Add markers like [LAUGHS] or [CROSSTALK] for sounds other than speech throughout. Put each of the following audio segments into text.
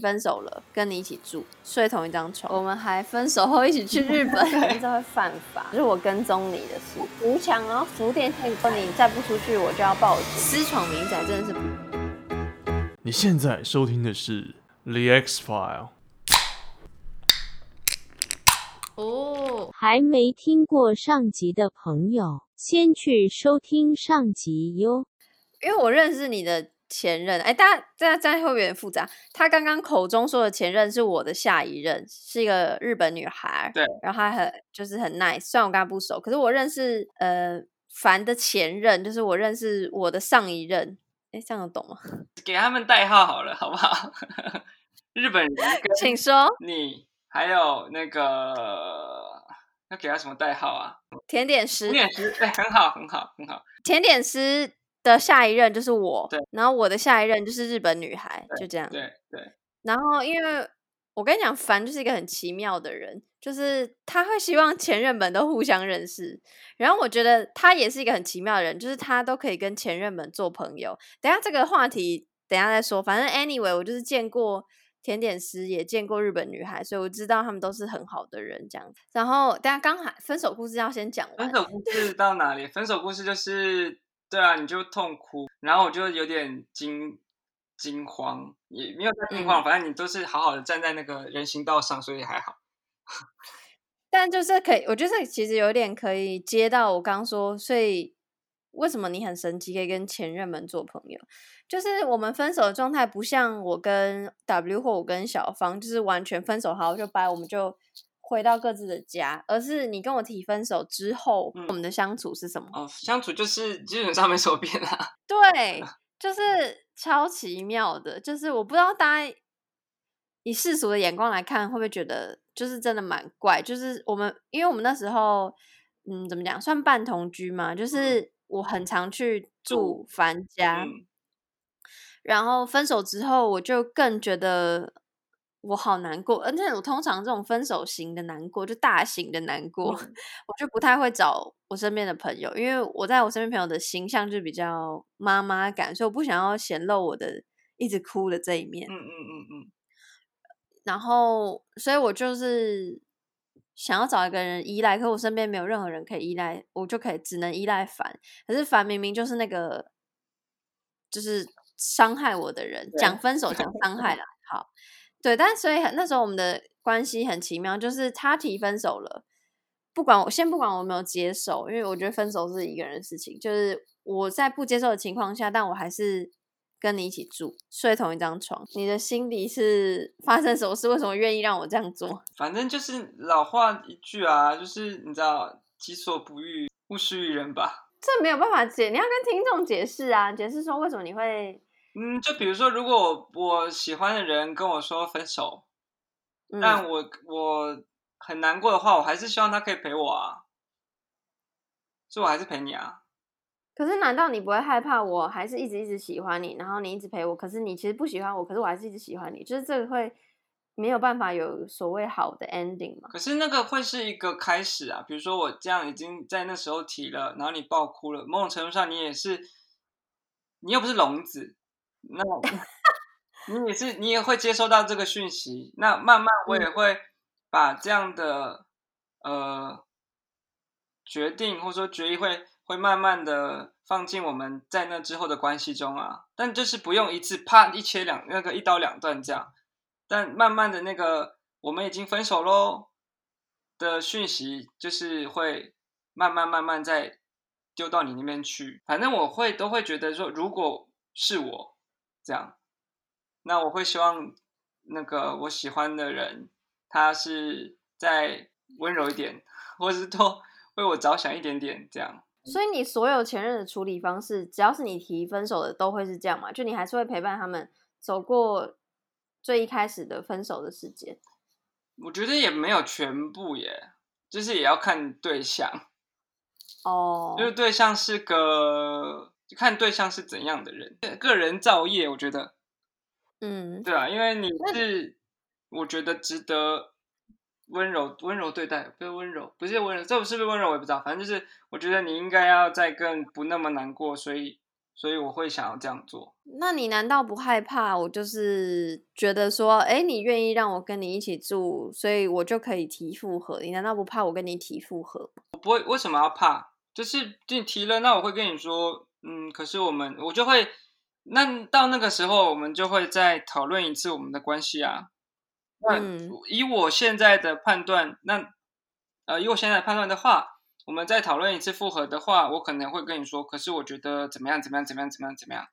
分手了，跟你一起住，睡同一张床，我们还分手后一起去日本，[LAUGHS] 这会犯法，就是我跟踪你的事，扶墙然后扶电线，说你再不出去，我就要报警。私闯民宅真的是。你现在收听的是《The X File》。哦，还没听过上集的朋友，先去收听上集哟。因为我认识你的。前任，哎，大家这样这样会有点复杂？他刚刚口中说的前任是我的下一任，是一个日本女孩。对，然后她很就是很 nice，虽然我跟她不熟，可是我认识呃凡的前任，就是我认识我的上一任。哎，这样有懂吗？给他们代号好了，好不好？[LAUGHS] 日本人，请说。你还有那个要给他什么代号啊？甜点师。甜点师，哎，很好，很好，很好。甜点师。的下一任就是我，对，然后我的下一任就是日本女孩，就这样，对对。然后，因为我跟你讲，凡就是一个很奇妙的人，就是他会希望前任们都互相认识。然后，我觉得他也是一个很奇妙的人，就是他都可以跟前任们做朋友。等下这个话题，等下再说。反正 anyway，我就是见过甜点师，也见过日本女孩，所以我知道他们都是很好的人，这样子。然后，大家刚好分手故事要先讲完。分手故事到哪里？分手故事就是。对啊，你就痛哭，然后我就有点惊惊慌，也没有在惊慌，嗯，反正你都是好好的站在那个人行道上，所以还好。[LAUGHS] 但就是可以，我觉得其实有点可以接到我刚刚说，所以为什么你很神奇可以跟前任们做朋友？就是我们分手的状态不像我跟 W 或我跟小芳，就是完全分手好就掰，我们就。回到各自的家，而是你跟我提分手之后，嗯、我们的相处是什么？哦，相处就是基本上没什么变啊。[LAUGHS] 对，就是超奇妙的，就是我不知道大家以世俗的眼光来看，会不会觉得就是真的蛮怪？就是我们，因为我们那时候，嗯，怎么讲，算半同居嘛，就是我很常去住凡家，嗯、然后分手之后，我就更觉得。我好难过，而且我通常这种分手型的难过，就大型的难过，嗯、我就不太会找我身边的朋友，因为我在我身边朋友的形象就比较妈妈感，所以我不想要显露我的一直哭的这一面。嗯嗯嗯嗯。然后，所以我就是想要找一个人依赖，可我身边没有任何人可以依赖，我就可以只能依赖凡。可是凡明明就是那个，就是伤害我的人，讲分手讲伤害了，好。对，但所以那时候我们的关系很奇妙，就是他提分手了，不管我先不管我有没有接受，因为我觉得分手是一个人的事情，就是我在不接受的情况下，但我还是跟你一起住，睡同一张床。你的心里是发生什么事？为什么愿意让我这样做？反正就是老话一句啊，就是你知道“己所不欲，勿施于人”吧？这没有办法解，你要跟听众解释啊，解释说为什么你会。嗯，就比如说，如果我我喜欢的人跟我说分手，嗯、但我我很难过的话，我还是希望他可以陪我啊，所以我还是陪你啊。可是，难道你不会害怕？我还是一直一直喜欢你，然后你一直陪我，可是你其实不喜欢我，可是我还是一直喜欢你，就是这个会没有办法有所谓好的 ending 吗？可是那个会是一个开始啊，比如说我这样已经在那时候提了，然后你爆哭了，某种程度上你也是，你又不是聋子。那你也是，你也会接收到这个讯息。那慢慢我也会把这样的呃决定或者说决议会会慢慢的放进我们在那之后的关系中啊。但就是不用一次啪一切两那个一刀两断这样。但慢慢的那个我们已经分手喽的讯息，就是会慢慢慢慢再丢到你那边去。反正我会都会觉得说，如果是我。这样，那我会希望那个我喜欢的人，他是再温柔一点，或是多为我着想一点点，这样。所以你所有前任的处理方式，只要是你提分手的，都会是这样嘛？就你还是会陪伴他们走过最一开始的分手的时间？我觉得也没有全部耶，就是也要看对象。哦，因为对象是个。就看对象是怎样的人，个人造业，我觉得，嗯，对啊，因为你是，我觉得值得温柔温柔对待，不是温柔，不是温柔，这是不是温柔我也不知道，反正就是我觉得你应该要再更不那么难过，所以所以我会想要这样做。那你难道不害怕？我就是觉得说，哎，你愿意让我跟你一起住，所以我就可以提复合。你难道不怕我跟你提复合？我不会，为什么要怕？就是你提了，那我会跟你说，嗯，可是我们，我就会，那到那个时候，我们就会再讨论一次我们的关系啊。那以我现在的判断，那呃，以我现在的判断的话。我们再讨论一次复合的话，我可能会跟你说，可是我觉得怎么样怎么样怎么样怎么样怎么样。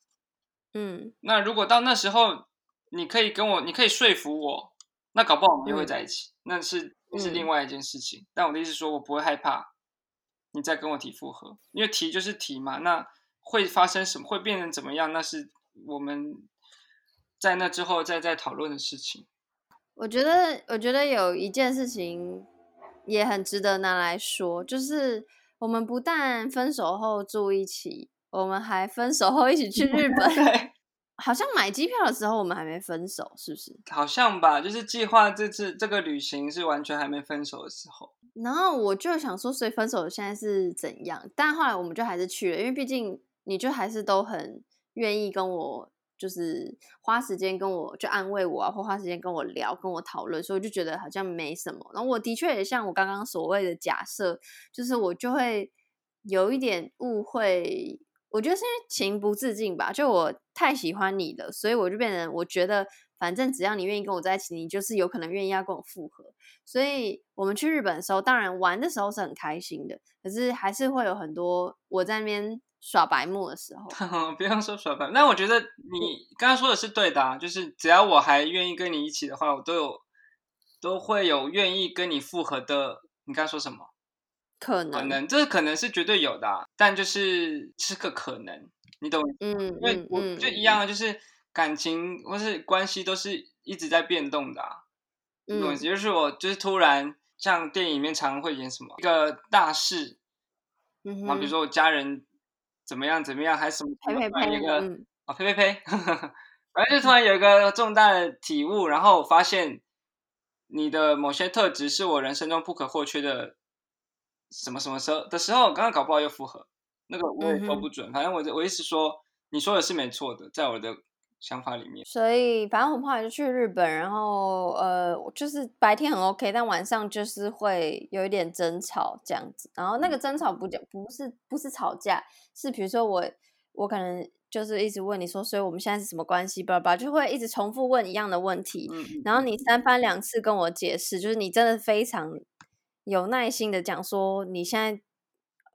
嗯，那如果到那时候，你可以跟我，你可以说服我，那搞不好我们就会在一起，嗯、那是是另外一件事情。嗯、但我的意思是说，我不会害怕你再跟我提复合，因为提就是提嘛，那会发生什么，会变成怎么样，那是我们在那之后再再讨论的事情。我觉得，我觉得有一件事情。也很值得拿来说，就是我们不但分手后住一起，我们还分手后一起去日本。[LAUGHS] 对，[LAUGHS] 好像买机票的时候我们还没分手，是不是？好像吧，就是计划这次这个旅行是完全还没分手的时候。然后我就想说，所以分手现在是怎样？但后来我们就还是去了，因为毕竟你就还是都很愿意跟我。就是花时间跟我就安慰我啊，或花时间跟我聊，跟我讨论，所以我就觉得好像没什么。然后我的确也像我刚刚所谓的假设，就是我就会有一点误会。我觉得是因为情不自禁吧，就我太喜欢你了，所以我就变成我觉得反正只要你愿意跟我在一起，你就是有可能愿意要跟我复合。所以我们去日本的时候，当然玩的时候是很开心的，可是还是会有很多我在那边。耍白目的时候，[LAUGHS] 不用说耍白目。那我觉得你刚刚说的是对的啊，就是只要我还愿意跟你一起的话，我都有都会有愿意跟你复合的。你刚刚说什么？可能，可能，这可能是绝对有的啊，但就是是个可能，你懂？嗯，因为我就一样啊，就是感情或是关系都是一直在变动的啊。嗯，懂？就是我就是突然像电影里面常常会演什么一个大事，嗯，比如说我家人。怎么样？怎么样？还是什么？呸呸呸！一个啊，呸呸呸！反正就突然有一个重大的体悟，然后发现你的某些特质是我人生中不可或缺的，什么什么时候的时候，刚刚搞不好又复合，那个我也说不准。嗯、反正我我意思说，你说的是没错的，在我的。想法里面，所以反正我们后来就去日本，然后呃，就是白天很 OK，但晚上就是会有一点争吵这样子。然后那个争吵不讲，不是不是吵架，是比如说我我可能就是一直问你说，所以我们现在是什么关系？吧吧，就会一直重复问一样的问题。然后你三番两次跟我解释，就是你真的非常有耐心的讲说，你现在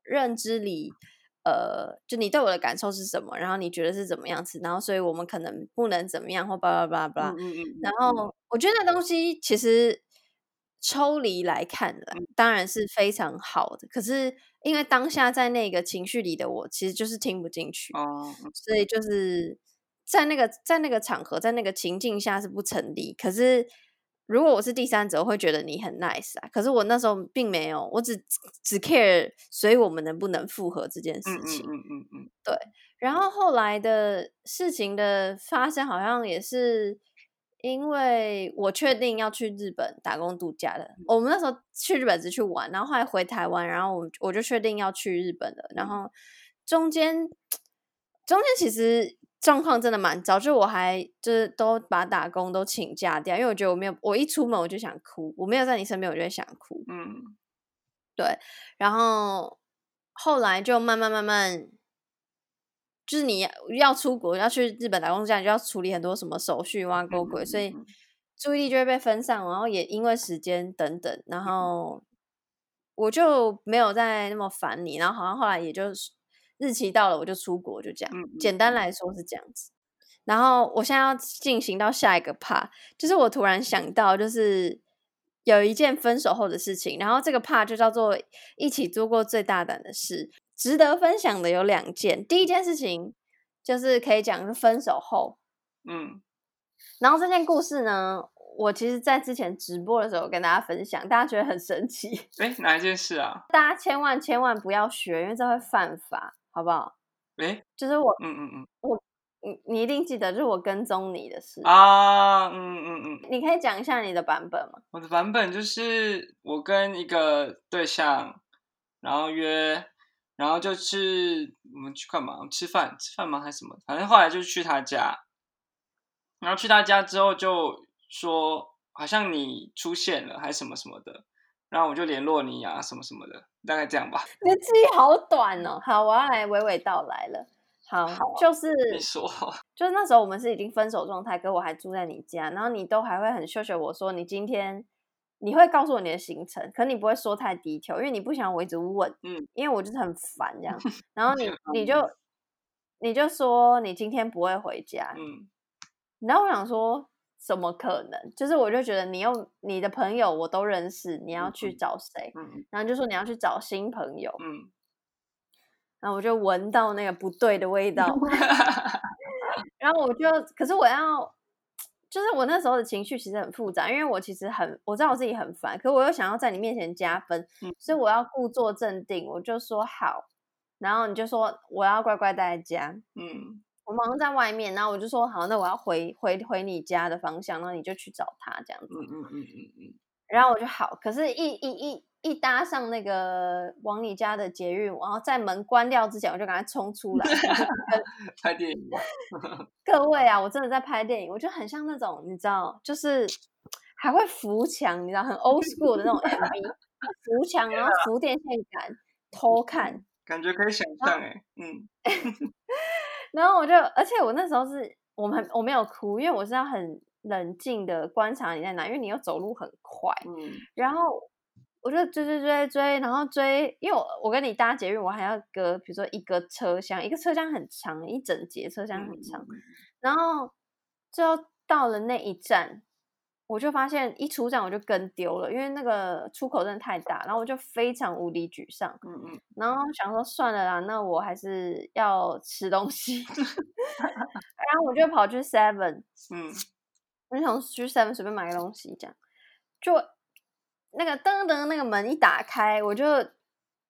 认知里。呃，就你对我的感受是什么？然后你觉得是怎么样子？然后所以我们可能不能怎么样，或巴拉巴拉巴拉。然后我觉得那东西其实抽离来看的，当然是非常好的。可是因为当下在那个情绪里的我，其实就是听不进去。所以就是在那个在那个场合，在那个情境下是不成立。可是。如果我是第三者，我会觉得你很 nice 啊。可是我那时候并没有，我只只 care，所以我们能不能复合这件事情。嗯嗯嗯嗯，对。然后后来的事情的发生，好像也是因为我确定要去日本打工度假的。我们那时候去日本只去玩，然后后来回台湾，然后我我就确定要去日本了。然后中间中间其实。状况真的蛮糟，就我还就是都把打工都请假掉，因为我觉得我没有，我一出门我就想哭，我没有在你身边，我就会想哭。嗯，对。然后后来就慢慢慢慢，就是你要出国要去日本打工，这样就要处理很多什么手续哇、勾鬼，所以注意力就会被分散，然后也因为时间等等，然后我就没有再那么烦你，然后好像后来也就是。日期到了，我就出国，就这样。简单来说是这样子。然后我现在要进行到下一个 part，就是我突然想到，就是有一件分手后的事情。然后这个 part 就叫做一起做过最大胆的事。值得分享的有两件。第一件事情就是可以讲是分手后，嗯。然后这件故事呢，我其实在之前直播的时候跟大家分享，大家觉得很神奇。哎，哪一件事啊？[LAUGHS] 大家千万千万不要学，因为这会犯法。好不好？诶，就是我，嗯嗯嗯，我，你你一定记得，就是我跟踪你的事啊，嗯嗯嗯，你可以讲一下你的版本吗？我的版本就是我跟一个对象，然后约，然后就是我们去干嘛？吃饭？吃饭吗？还是什么？反正后来就去他家，然后去他家之后就说好像你出现了，还是什么什么的，然后我就联络你啊，什么什么的，大概这样吧。你的记忆好短哦。好，我要来娓娓道来了。好，好就是你说，就是那时候我们是已经分手状态，可我还住在你家，然后你都还会很秀秀我说你今天。你会告诉我你的行程，可你不会说太低调，因为你不想我一直问，嗯，因为我就是很烦这样。[LAUGHS] 然后你你就你就说你今天不会回家，嗯，然后我想说怎么可能？就是我就觉得你有你的朋友我都认识，你要去找谁？嗯，然后就说你要去找新朋友，嗯，然后我就闻到那个不对的味道，[LAUGHS] 然后我就可是我要。就是我那时候的情绪其实很复杂，因为我其实很我知道我自己很烦，可我又想要在你面前加分，嗯、所以我要故作镇定，我就说好，然后你就说我要乖乖待在家，嗯，我忙在外面，然后我就说好，那我要回回回你家的方向，然后你就去找他这样子，嗯嗯嗯嗯嗯，然后我就好，可是一一一一搭上那个往你家的捷运，然后在门关掉之前，我就赶快冲出来 [LAUGHS] 拍电影。[LAUGHS] 各位啊，我真的在拍电影，我觉得很像那种你知道，就是还会扶墙，你知道很 old school 的那种 [LAUGHS] MV，扶墙然后扶电线杆偷看，感觉可以想象哎，嗯。然后我就，而且我那时候是我们我没有哭，因为我是要很冷静的观察你在哪，因为你又走路很快，嗯，然后。我就追追追追，然后追，因为我我跟你搭捷运，我还要隔，比如说一个车厢，一个车厢很长，一整节车厢很长，然后最后到了那一站，我就发现一出站我就跟丢了，因为那个出口真的太大，然后我就非常无敌沮丧，嗯嗯，然后想说算了啦，那我还是要吃东西，[LAUGHS] 然后我就跑去 Seven，[LAUGHS] 嗯，我就想去 Seven 随便买个东西，这样。就。那个噔噔那个门一打开，我就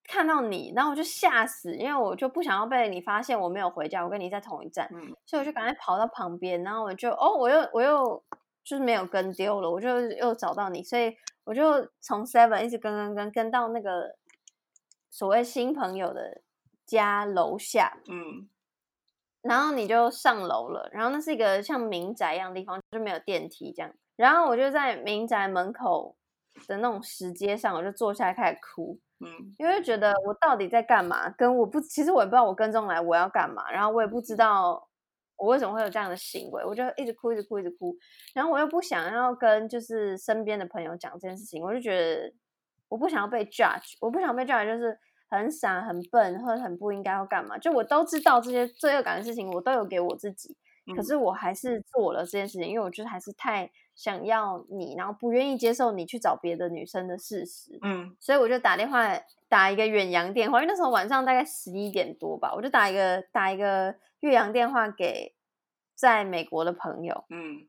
看到你，然后我就吓死，因为我就不想要被你发现我没有回家，我跟你在同一站，嗯、所以我就赶快跑到旁边，然后我就哦，我又我又就是没有跟丢了，我就又找到你，所以我就从 Seven 一直跟跟跟跟到那个所谓新朋友的家楼下，嗯，然后你就上楼了，然后那是一个像民宅一样的地方，就没有电梯这样，然后我就在民宅门口。的那种石阶上，我就坐下来开始哭，嗯，因为觉得我到底在干嘛？跟我不，其实我也不知道我跟踪来我要干嘛，然后我也不知道我为什么会有这样的行为，我就一直哭，一直哭，一直哭，然后我又不想要跟就是身边的朋友讲这件事情，我就觉得我不想要被 judge，我不想被 judge，就是很傻、很笨或者很不应该要干嘛，就我都知道这些罪恶感的事情，我都有给我自己，可是我还是做了这件事情，因为我觉得还是太。想要你，然后不愿意接受你去找别的女生的事实，嗯，所以我就打电话打一个远洋电话，因为那时候晚上大概十一点多吧，我就打一个打一个越洋电话给在美国的朋友，嗯，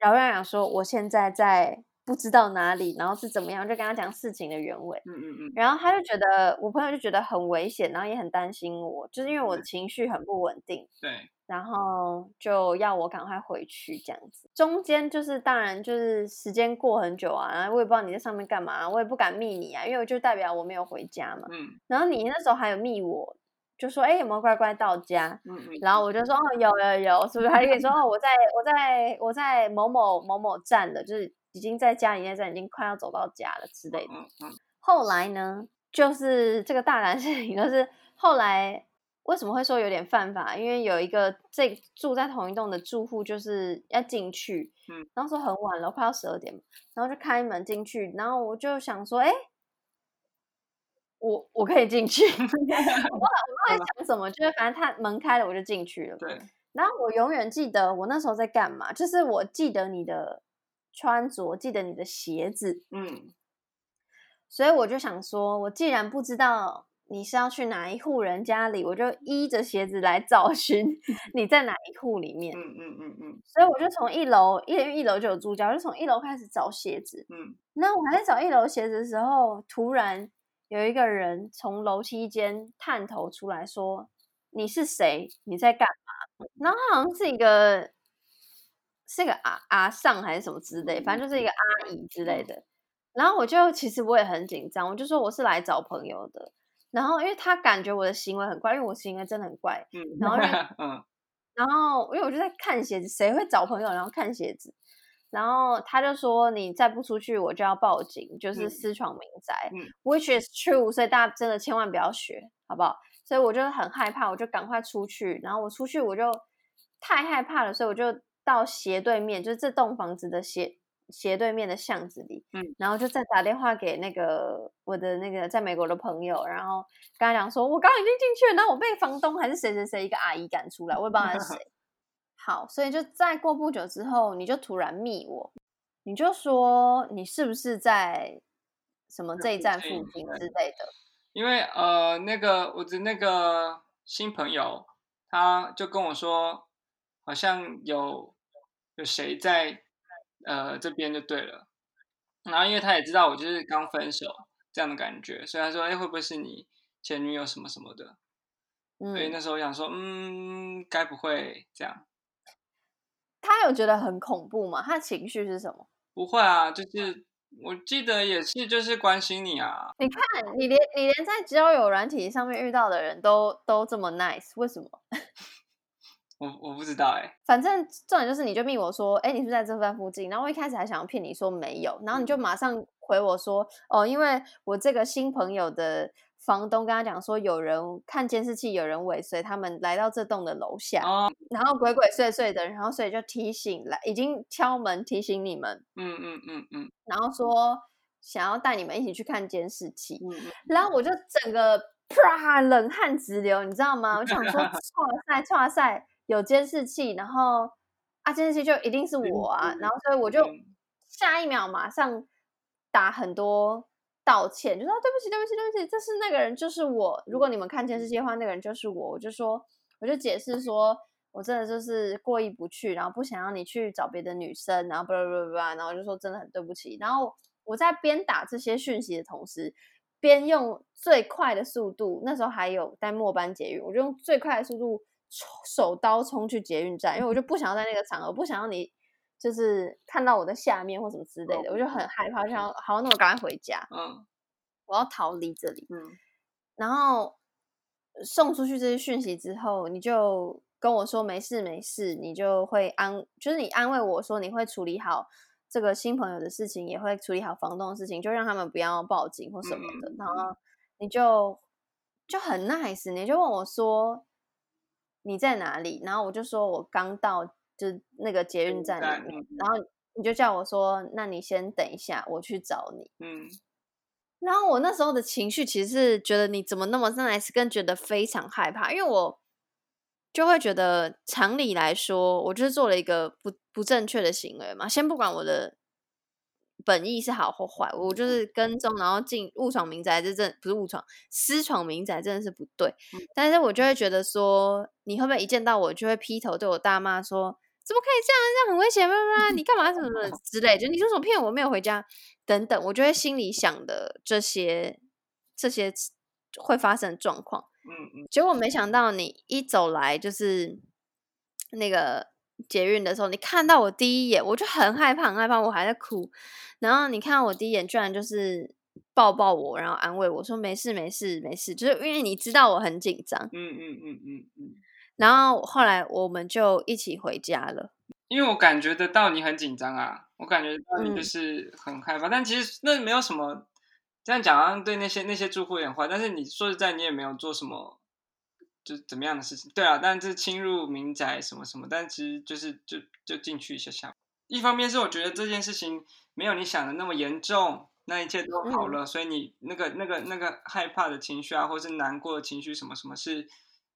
然后让讲说我现在在不知道哪里，然后是怎么样，就跟他讲事情的原委，嗯嗯嗯，然后他就觉得我朋友就觉得很危险，然后也很担心我，就是因为我的情绪很不稳定，对。然后就要我赶快回去，这样子。中间就是当然就是时间过很久啊，然后我也不知道你在上面干嘛，我也不敢密你啊，因为我就代表我没有回家嘛。嗯。然后你那时候还有密我，就说哎有没有乖乖到家？嗯嗯。然后我就说哦有有有，是不是？还可以说哦我在我在我在某某某某站的，就是已经在家里那站已经快要走到家了之类的。嗯嗯。后来呢，就是这个大胆事情，就是后来。为什么会说有点犯法？因为有一个这住在同一栋的住户就是要进去，嗯，然后说很晚了，快要十二点，然后就开门进去，然后我就想说，哎，我我可以进去，[LAUGHS] 我 [LAUGHS] 我在想什么，就是反正他门开了，我就进去了。对，然后我永远记得我那时候在干嘛，就是我记得你的穿着，记得你的鞋子，嗯，所以我就想说，我既然不知道。你是要去哪一户人家里，我就依着鞋子来找寻 [LAUGHS] 你在哪一户里面。嗯嗯嗯嗯。所以我就从一楼，因为一楼就有住家，我就从一楼开始找鞋子。嗯。那我还在找一楼鞋子的时候，突然有一个人从楼梯间探头出来说：“你是谁？你在干嘛？”然后他好像是一个是一个阿阿尚还是什么之类，反正就是一个阿姨之类的。然后我就其实我也很紧张，我就说我是来找朋友的。然后因为他感觉我的行为很怪，因为我行为真的很怪。嗯，然后 [LAUGHS] 嗯，然后因为我就在看鞋子，谁会找朋友然后看鞋子？然后他就说：“你再不出去，我就要报警，就是私闯民宅。嗯 ”Which is true，所以大家真的千万不要学，好不好？所以我就很害怕，我就赶快出去。然后我出去，我就太害怕了，所以我就到斜对面，就是这栋房子的斜斜对面的巷子里。嗯，然后就再打电话给那个我的那个在美国的朋友，然后跟他讲说：“我刚刚已经进去了，然后我被房东还是谁谁谁一个阿姨赶出来，我也不知道他是谁。[LAUGHS] ”好，所以就再过不久之后，你就突然密我，你就说你是不是在什么这一站附近之类的？因为呃，那个我的那个新朋友，他就跟我说，好像有有谁在呃这边就对了。然后因为他也知道我就是刚分手这样的感觉，所以他说，哎，会不会是你前女友什么什么的？嗯，所以那时候我想说，嗯，该不会这样。他有觉得很恐怖吗？他的情绪是什么？不会啊，就是我记得也是，就是关心你啊。你看，你连你连在交友软体上面遇到的人都都这么 nice，为什么？我我不知道哎、欸。反正重点就是，你就密我说，哎，你是不是在这边附近？然后我一开始还想要骗你说没有，然后你就马上回我说，哦，因为我这个新朋友的。房东跟他讲说，有人看监视器，有人尾随他们来到这栋的楼下，哦，然后鬼鬼祟祟的，然后所以就提醒来，已经敲门提醒你们，嗯嗯嗯嗯，然后说想要带你们一起去看监视器，然后我就整个啪冷汗直流，你知道吗？我想说，哇 [LAUGHS] 塞哇塞，有监视器，然后啊监视器就一定是我啊，然后所以我就下一秒马上打很多。道歉，就说对不起，对不起，对不起，这是那个人，就是我。如果你们看监视器的话，那个人就是我。我就说，我就解释说，我真的就是过意不去，然后不想让你去找别的女生，然后不不不不，然后我就说真的很对不起。然后我在边打这些讯息的同时，边用最快的速度，那时候还有在末班捷运，我就用最快的速度手刀冲去捷运站，因为我就不想要在那个场合，不想要你。就是看到我的下面或什么之类的，哦、我就很害怕，就想好，那我赶快回家。嗯，我要逃离这里。嗯，然后送出去这些讯息之后，你就跟我说没事没事，你就会安，就是你安慰我说你会处理好这个新朋友的事情，也会处理好房东的事情，就让他们不要报警或什么的。嗯、然后你就就很 nice，你就问我说你在哪里？然后我就说我刚到。就那个捷运站里面，然后你就叫我说：“那你先等一下，我去找你。”嗯，然后我那时候的情绪其实是觉得你怎么那么 nice，跟觉得非常害怕，因为我就会觉得常理来说，我就是做了一个不不正确的行为嘛。先不管我的本意是好或坏，我就是跟踪，然后进误闯民宅，这真不是误闯，私闯民宅真的是不对。但是我就会觉得说，你会不会一见到我就会劈头对我大骂说？怎么可以这样？这样很危险吗？你干嘛什么什么 [LAUGHS] 之类？就你说什么骗我没有回家等等，我就会心里想的这些这些会发生状况。嗯嗯。结果没想到你一走来就是那个捷运的时候，你看到我第一眼，我就很害怕，很害怕，我还在哭。然后你看到我第一眼，居然就是抱抱我，然后安慰我说没事没事没事，就是因为你知道我很紧张。嗯嗯嗯嗯嗯。然后后来我们就一起回家了，因为我感觉得到你很紧张啊，我感觉到你就是很害怕，嗯、但其实那没有什么，这样讲好像对那些那些住户有点坏，但是你说实在，你也没有做什么，就怎么样的事情，对啊，但是侵入民宅什么什么，但其实就是就就进去一下下。一方面是我觉得这件事情没有你想的那么严重，那一切都好了，嗯、所以你那个那个那个害怕的情绪啊，或是难过的情绪什么什么是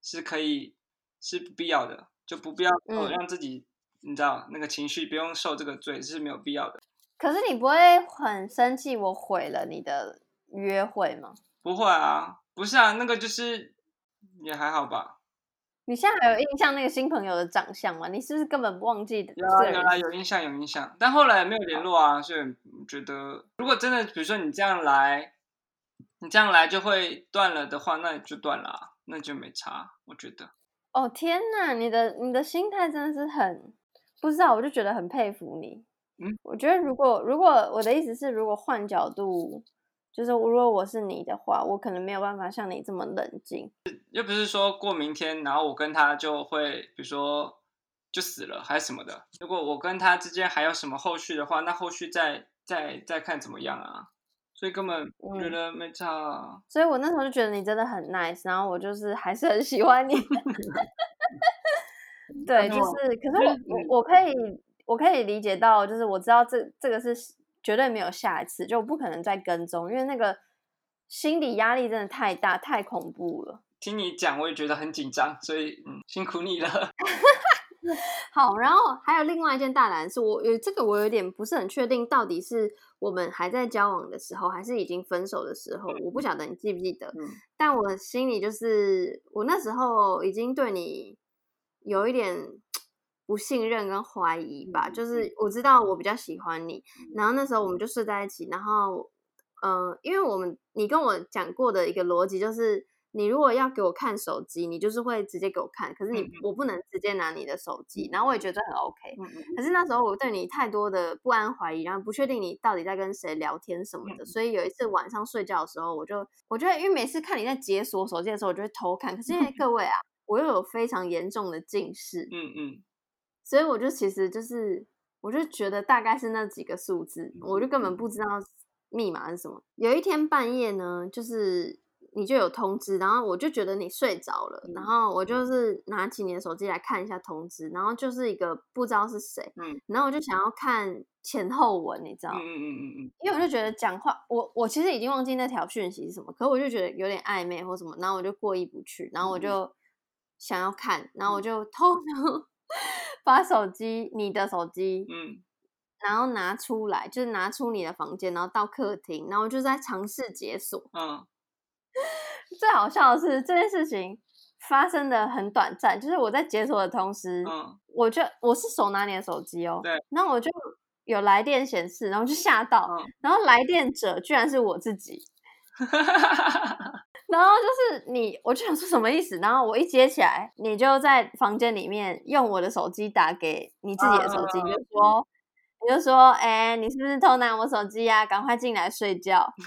是可以。是不必要的，就不必要让自己，嗯、你知道那个情绪不用受这个罪，是没有必要的。可是你不会很生气我毁了你的约会吗？不会啊，不是啊，那个就是也还好吧。你现在还有印象那个新朋友的长相吗？你是不是根本忘记的？有啊有啊，有印象有印象，但后来没有联络啊，所以觉得如果真的，比如说你这样来，你这样来就会断了的话，那就断了啊，那就没差，我觉得。哦天呐，你的你的心态真的是很不知道，我就觉得很佩服你。嗯，我觉得如果如果我的意思是，如果换角度就是如果我是你的话，我可能没有办法像你这么冷静。又不是说过明天，然后我跟他就会，比如说就死了还是什么的。如果我跟他之间还有什么后续的话，那后续再再再看怎么样啊。所以根本我觉得没差。所以我那时候就觉得你真的很 nice，然后我就是还是很喜欢你。[LAUGHS] 对，就是，可是我我我可以我可以理解到，就是我知道这这个是绝对没有下一次，就不可能再跟踪，因为那个心理压力真的太大，太恐怖了。听你讲，我也觉得很紧张，所以嗯，辛苦你了。[LAUGHS] 好，然后还有另外一件大胆事，我有这个我有点不是很确定，到底是我们还在交往的时候，还是已经分手的时候，我不晓得你记不记得。嗯，但我心里就是，我那时候已经对你。有一点不信任跟怀疑吧，就是。我知道我比较喜欢你，然后那。时候我们就睡在一起，然后，呃，因为我们你跟我讲过的一个逻辑就是，你如果要给我看手机，你就是会直接给我看，可是你我。不能直接拿你的手机，然后我也觉得很 OK，可是那时候我对你太多的不安怀疑，然后不确定你到底在跟谁聊天什么的，所以有一次晚上睡觉的时候，我就我觉得因为每次看你在解锁手机的时候，我就会偷看，可是因为各。位啊。我又有非常严重的近视，嗯嗯，所以我就其实就是，我就觉得大概是那几个数字，我就根本不知道密码是什么。有一天半夜呢，就是你就有通知，然后我就觉得你睡着了，然后我就。是拿起你的手机来看一下通知，然后就是一个不知道是谁，嗯，然后我就想要看前后文，你知道，嗯嗯嗯嗯，因为我就觉得讲话，我我其实已经忘记那条讯息是什么，可是我就觉得有点暧昧或什么，然后我就过意不去，然后我就。想要看，然后我就偷偷把手机，你的手机，嗯，然后拿出来，就是拿出你的房间，然后到客厅，然后我就在尝试解锁。嗯，[LAUGHS] 最好笑的是这件事情发生的很短暂，就是我在解锁的同时，嗯，我就我是手拿你的手机哦，对，然后我就有来电显示，然后就吓到，嗯，然后来电者居然是我自己。[LAUGHS] 然后就是你，我就想说什么意思？然后我一接起来，你就在房间里面用我的手机打给你自己的手机，你就说，你就说，哎，你是不是偷拿我手机呀？赶快进来睡觉。[LAUGHS]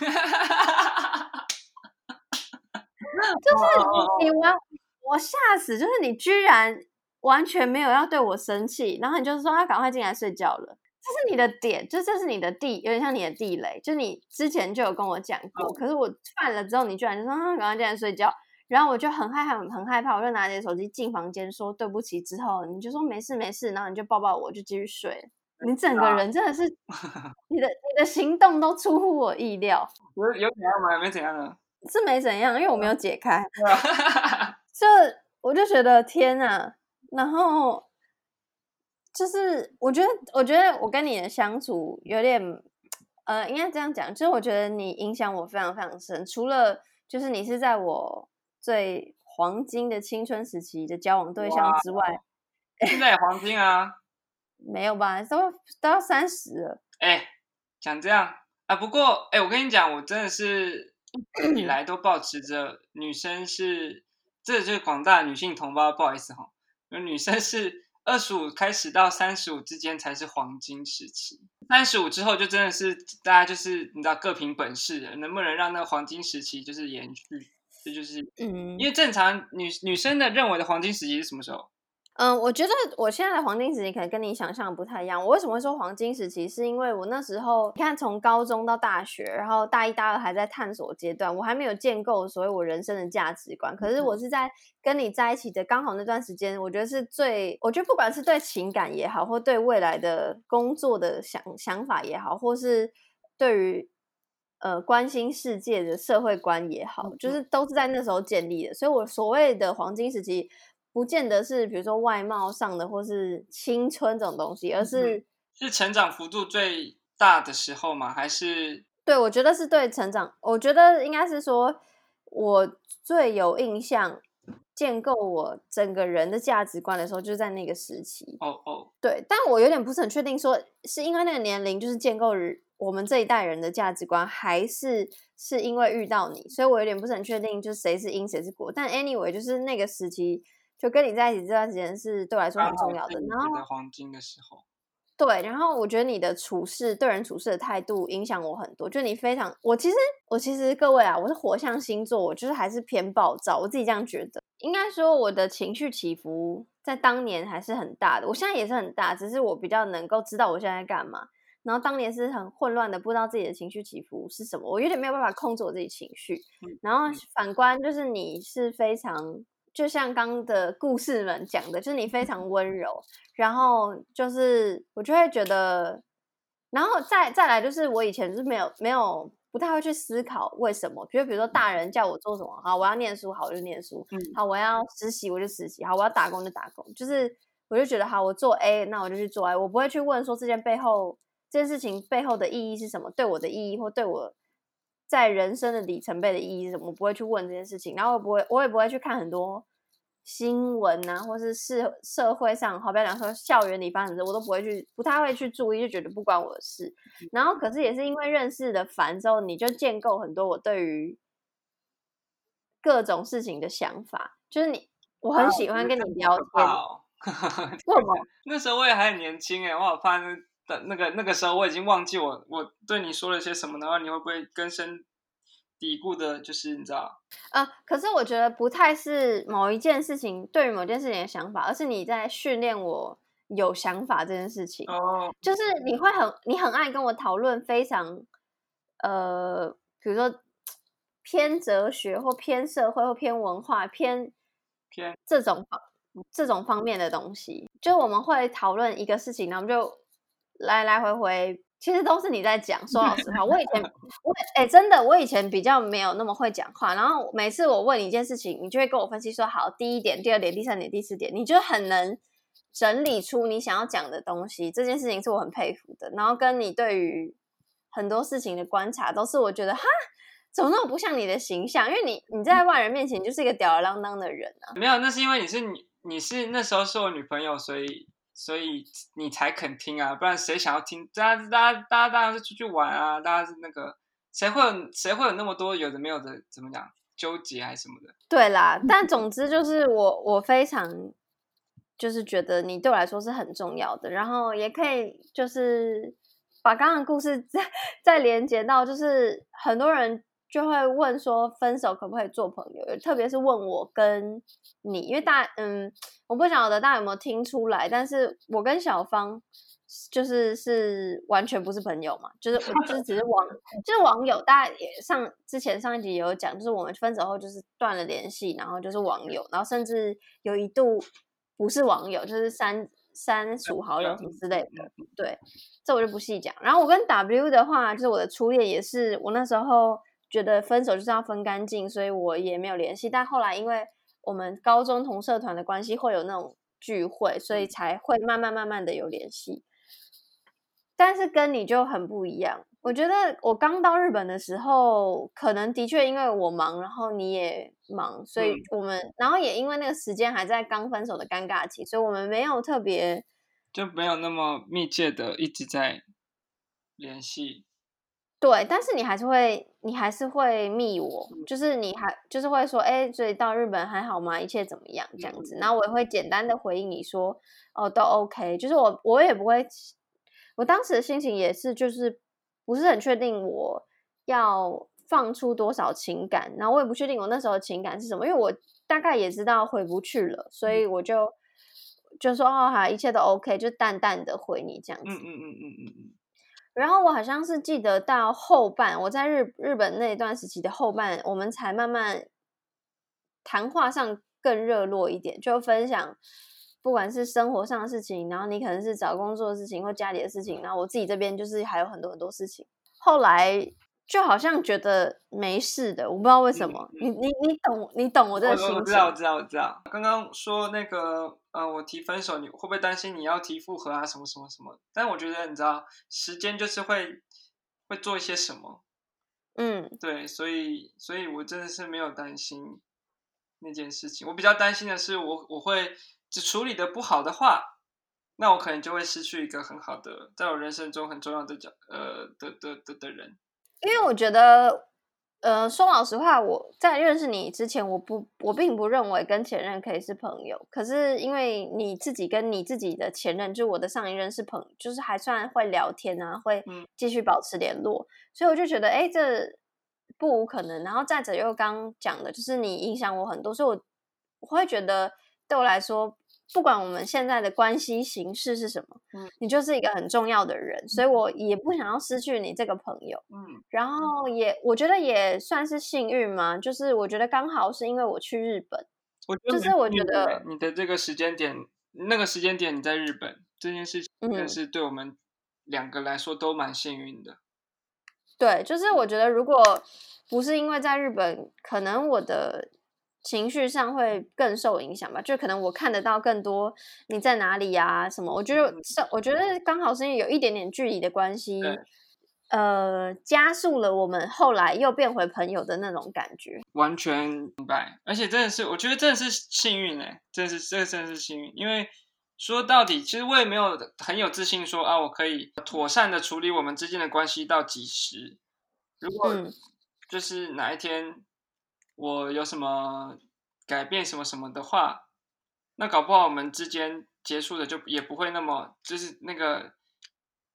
就是你完，我吓死！就是你居然完全没有要对我生气，然后你就说他赶快进来睡觉了。这是你的点，就这是你的地，有点像你的地雷。就你之前就有跟我讲过，可是我犯了之后，你居然就说啊，赶快进来睡觉。然后我就很害怕，很害怕，我就拿你的手机进房间说对不起。之后你就说没事没事，然后你就抱抱我，就继续睡。你整个人真的是，[LAUGHS] 你的你的行动都出乎我意料。有有怎样吗？没怎样呢？是没怎样，因为我没有解开。[LAUGHS] 就我就觉得天哪，然后。就是我觉得，我觉得我跟你的相处有点，呃，应该这样讲，就是我觉得你影响我非常非常深。除了就是你是在我最黄金的青春时期的交往对象之外，现在也黄金啊？没有吧？都都要三十了。哎，讲这样啊？不过哎，我跟你讲，我真的是以来都保持着女生是，这就是广大女性同胞，不好意思哈，女生是。二十五开始到三十五之间才是黄金时期，三十五之后就真的是大家就是你知道各凭本事，能不能让那个黄金时期就是延续，这就是嗯，因为正常女女生的认为的黄金时期是什么时候？嗯，我觉得我现在的黄金时期可能跟你想象不太一样。我为什么会说黄金时期？是因为我那时候，你看从高中到大学，然后大一、大二还在探索阶段，我还没有建构所谓我人生的价值观。可是我是在跟你在一起的刚好那段时间，我觉得是最，我觉得不管是对情感也好，或对未来的工作的想想法也好，或是对于呃关心世界的社会观也好，就是都是在那时候建立的。所以我所谓的黄金时期。不见得是比如说外貌上的，或是青春这种东西，而是是成长幅度最大的时候吗？还是对，我觉得是对成长，我觉得应该是说，我最有印象建构我整个人的价值观的时候，就是在那个时期。哦哦，对，但我有点不是很确定，说是因为那个年龄就是建构我们这一代人的价值观，还是是因为遇到你，所以我有点不是很确定，就是谁是因谁是果。但 anyway，就是那个时期。就跟你在一起这段时间是对我来说很重要的。然后在黄金的时候，对，然后我觉得你的处事，对人处事的态度影响我很多。就你非常，我其实我其实各位啊，我是火象星座，我就是还是偏暴躁，我自己这样觉得。应该说我的情绪起伏在当年还是很大的，我现在也是很大，只是我比较能够知道我现在在干嘛。然后当年是很混乱的，不知道自己的情绪起伏是什么，我有点没有办法控制我自己情绪。然后反观就是你是非常。就像刚的故事们讲的，就是你非常温柔，然后就是我就会觉得，然后再再来就是我以前是没有没有不太会去思考为什么，比如比如说大人叫我做什么，好，我要念书，好，我就念书，好，我要实习，我就实习，好，我要打工就打工，就是我就觉得好，我做 A，那我就去做 A，我不会去问说这件背后这件事情背后的意义是什么，对我的意义或对我。在人生的里程碑的意义是什么？我不会去问这件事情，然后我不会，我也不会去看很多新闻啊，或是社社会上，好比方说校园里发生的，我都不会去，不太会去注意，就觉得不关我的事。然后，可是也是因为认识的烦之后，你就建构很多我对于各种事情的想法。就是你，我很喜欢跟你聊天。[LAUGHS] 为什么？[LAUGHS] 那时候我也还很年轻哎，我好怕那。的那个那个时候我已经忘记我我对你说了些什么，然后你会不会根深蒂固的，就是你知道？啊、呃，可是我觉得不太是某一件事情对于某件事情的想法，而是你在训练我有想法这件事情。哦，就是你会很你很爱跟我讨论非常呃，比如说偏哲学或偏社会或偏文化偏偏这种方这种方面的东西，就我们会讨论一个事情，然后就。来来回回，其实都是你在讲。说老实话，我以前 [LAUGHS] 我哎、欸，真的，我以前比较没有那么会讲话。然后每次我问你一件事情，你就会跟我分析说：好，第一点、第二点、第三点、第四点，你就很能整理出你想要讲的东西。这件事情是我很佩服的。然后跟你对于很多事情的观察，都是我觉得哈，怎么那么不像你的形象？因为你你在外人面前就是一个吊儿郎当的人啊。没有，那是因为你是你你是那时候是我女朋友，所以。所以你才肯听啊，不然谁想要听？大家、大家、大家当然是出去玩啊，大家是那个谁会有谁会有那么多有的没有的？怎么讲？纠结还是什么的？对啦，但总之就是我我非常就是觉得你对我来说是很重要的，然后也可以就是把刚刚的故事 [LAUGHS] 再再连接到，就是很多人。就会问说分手可不可以做朋友？特别是问我跟你，因为大嗯，我不晓得大家有没有听出来，但是我跟小芳就是是完全不是朋友嘛，就是我就是只是网就是网友。大家也上之前上一集也有讲，就是我们分手后就是断了联系，然后就是网友，然后甚至有一度不是网友，就是删删除好友什么之类的。对，这我就不细讲。然后我跟 W 的话，就是我的初恋，也是我那时候。觉得分手就是要分干净，所以我也没有联系。但后来因为我们高中同社团的关系，会有那种聚会，所以才会慢慢慢慢的有联系。但是跟你就很不一样。我觉得我刚到日本的时候，可能的确因为我忙，然后你也忙，所以我们，嗯、然后也因为那个时间还在刚分手的尴尬期，所以我们没有特别，就没有那么密切的一直在联系。对，但是你还是会，你还是会密我，就是你还就是会说，哎，所以到日本还好吗？一切怎么样？这样子，然后我也会简单的回应你说，哦，都 OK。就是我我也不会，我当时的心情也是，就是不是很确定我要放出多少情感，然后我也不确定我那时候的情感是什么，因为我大概也知道回不去了，所以我就就说，哦，好，一切都 OK，就淡淡的回你这样子。嗯嗯嗯嗯嗯嗯。然后我好像是记得到后半，我在日日本那一段时期的后半，我们才慢慢谈话上更热络一点，就分享不管是生活上的事情，然后你可能是找工作的事情或家里的事情，然后我自己这边就是还有很多很多事情。后来。就好像觉得没事的，我不知道为什么。嗯、你你你懂你懂我这个心情。我知道我知道我知道。刚刚说那个呃，我提分手，你会不会担心你要提复合啊？什么什么什么？但我觉得你知道，时间就是会会做一些什么。嗯，对，所以所以我真的是没有担心那件事情。我比较担心的是我，我我会只处理的不好的话，那我可能就会失去一个很好的，在我人生中很重要的角呃的的的的，的人。因为我觉得呃，说老实话，我在认识你之前，我不，我并不认为跟前任可以是朋友。可是因为你自己跟你自己的前任，就我的上一任是朋友，就是还算会聊天啊，会继续保持联络，嗯、所以我就觉得，哎，这不无可能。然后再者又刚讲的，就是你影响我很多，所以我我会觉得对我来说。不管我们现在的关系形式是什么，嗯，你就是一个很重要的人，所以我也不想要失去你这个朋友，嗯，然后也我觉得也算是幸运嘛，就是我觉得刚好是因为我去日本，我就是我觉得你的这个时间点，那个时间点你在日本这件事情，真是对我们两个来说都蛮幸运的。对，就是我。觉得如果不是因为在日本，可能我的。情绪上会更受影响吧，就可能我看得到更多你在哪里呀、啊、什么，我觉得是，我觉得刚好是因为有一点点距离的关系，呃，加速了我们后来又变回朋友的那种感觉。完全明白，而且真的是，我觉得真的是幸运哎，真的是，这真的是幸运，因为说到底，其实我也没有很有自信说啊，我可以妥善的处理我们之间的关系到几时，如果就是哪一天。我有什么改变什么什么的话，那搞不好我们之间结束的就也不会那么，就是那个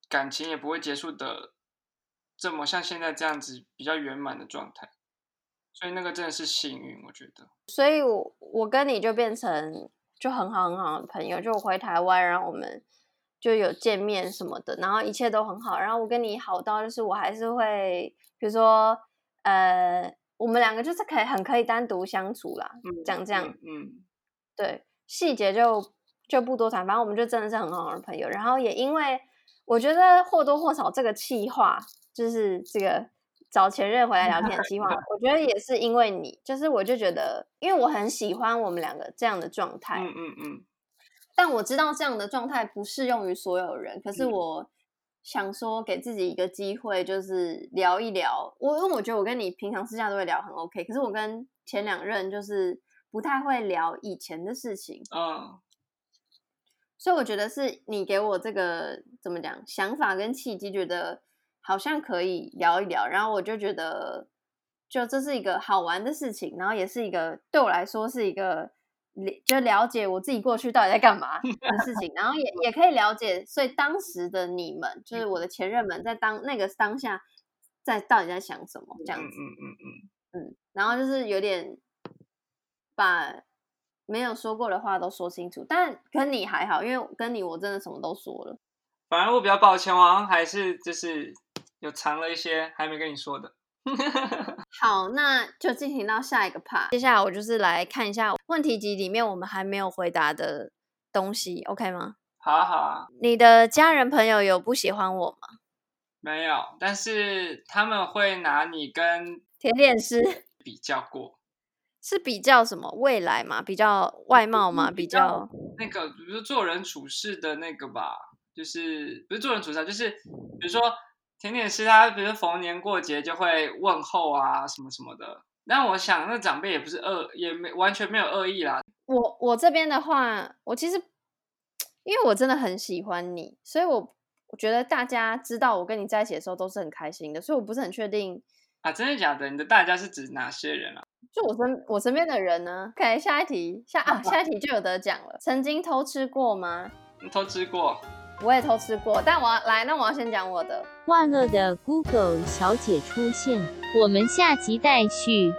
感情也不会结束的这么像现在这样子比较圆满的状态，所以那个真的是幸运，我觉得。所以我我跟你就变成就很好很好的朋友，就我回台湾，然后我们就有见面什么的，然后一切都很好，然后我跟你好到就是我还是会，比如说呃。我们两个就是可以很可以单独相处啦，讲、嗯、这样，嗯，对，细节就就不多谈，反正我们就真的是很好的朋友。然后也因为我觉得或多或少这个企划，就是这个找前任回来聊天的计划，[LAUGHS] 我觉得也是因为你，就是我就觉得，因为我很喜欢我们两个这样的状态，嗯嗯嗯，但我知道这样的状态不适用于所有人，可是我。嗯想说给自己一个机会，就是聊一聊。我因为我觉得我跟你平常私下都会聊很 OK，可是我跟前两任就是不太会聊以前的事情。嗯，所以我觉得是你给我这个怎么讲想法跟契机，觉得好像可以聊一聊，然后我就觉得就这是一个好玩的事情，然后也是一个对我来说是一个。就了解我自己过去到底在干嘛 [LAUGHS] 的事情，然后也也可以了解，所以当时的你们，就是我的。前任们，在当那个当下，在到底在想什么这样子，嗯嗯嗯。嗯，然后就是有点把没有说过的话都说清楚，但跟你还好，因为跟你我真的什么都说了，反而我比较抱歉，我好像还是就是有藏了一些还没跟你说的。好，那就进行到下一个 part。接下来我就是来看一下问题集里面我们还没有回答的东西，OK 吗？好啊，好啊。你的家人朋友有不喜欢我吗？没有，但是他们会拿你跟甜点师比较过。是比较什么？未来嘛？比较外貌嘛？比较那个，比如说做人处事的那个吧，就是不是做人处事，就是比如说。甜点师他，比如逢年过节就会问候啊，什么什么的。但我想，那长辈也不是恶，也没完全没有恶意啦。我我这边的话，我其实因为我真的很喜欢你，所以我我觉得大家知道我跟你在一起的时候都是很开心的，所以我不是很确定啊，真的假的？你的大家是指哪些人啊？就我身我身边的人呢？OK，下一题，下啊，[LAUGHS] 下一题就有得奖了。曾经偷吃过吗？偷吃过。我也偷吃过，但我要来，那我要先讲我的。万恶的 Google 小姐出现，我们下集待续。